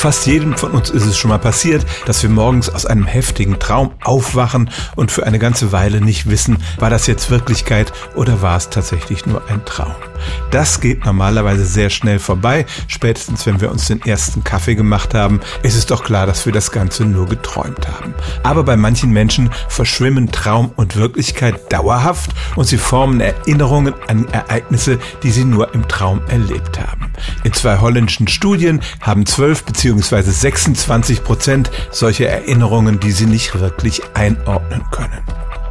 Fast jedem von uns ist es schon mal passiert, dass wir morgens aus einem heftigen Traum aufwachen und für eine ganze Weile nicht wissen, war das jetzt Wirklichkeit oder war es tatsächlich nur ein Traum. Das geht normalerweise sehr schnell vorbei. Spätestens wenn wir uns den ersten Kaffee gemacht haben, ist es doch klar, dass wir das Ganze nur geträumt haben. Aber bei manchen Menschen verschwimmen Traum und Wirklichkeit dauerhaft und sie formen Erinnerungen an Ereignisse, die sie nur im Traum erlebt haben. In zwei holländischen Studien haben 12 bzw. 26 Prozent solche Erinnerungen, die sie nicht wirklich einordnen können.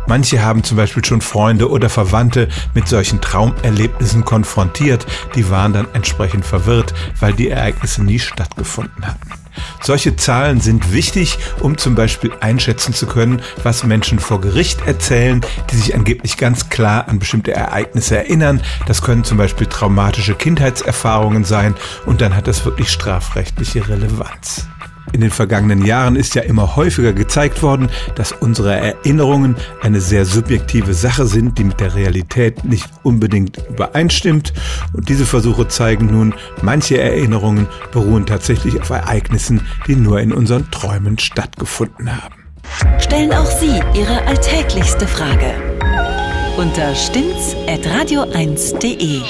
Manche haben zum Beispiel schon Freunde oder Verwandte mit solchen Traumerlebnissen konfrontiert, die waren dann entsprechend verwirrt, weil die Ereignisse nie stattgefunden hatten. Solche Zahlen sind wichtig, um zum Beispiel einschätzen zu können, was Menschen vor Gericht erzählen, die sich angeblich ganz klar an bestimmte Ereignisse erinnern. Das können zum Beispiel traumatische Kindheitserfahrungen sein und dann hat das wirklich strafrechtliche Relevanz. In den vergangenen Jahren ist ja immer häufiger gezeigt worden, dass unsere Erinnerungen eine sehr subjektive Sache sind, die mit der Realität nicht unbedingt übereinstimmt. Und diese Versuche zeigen nun, manche Erinnerungen beruhen tatsächlich auf Ereignissen, die nur in unseren Träumen stattgefunden haben. Stellen auch Sie Ihre alltäglichste Frage unter stimmtz.radio1.de.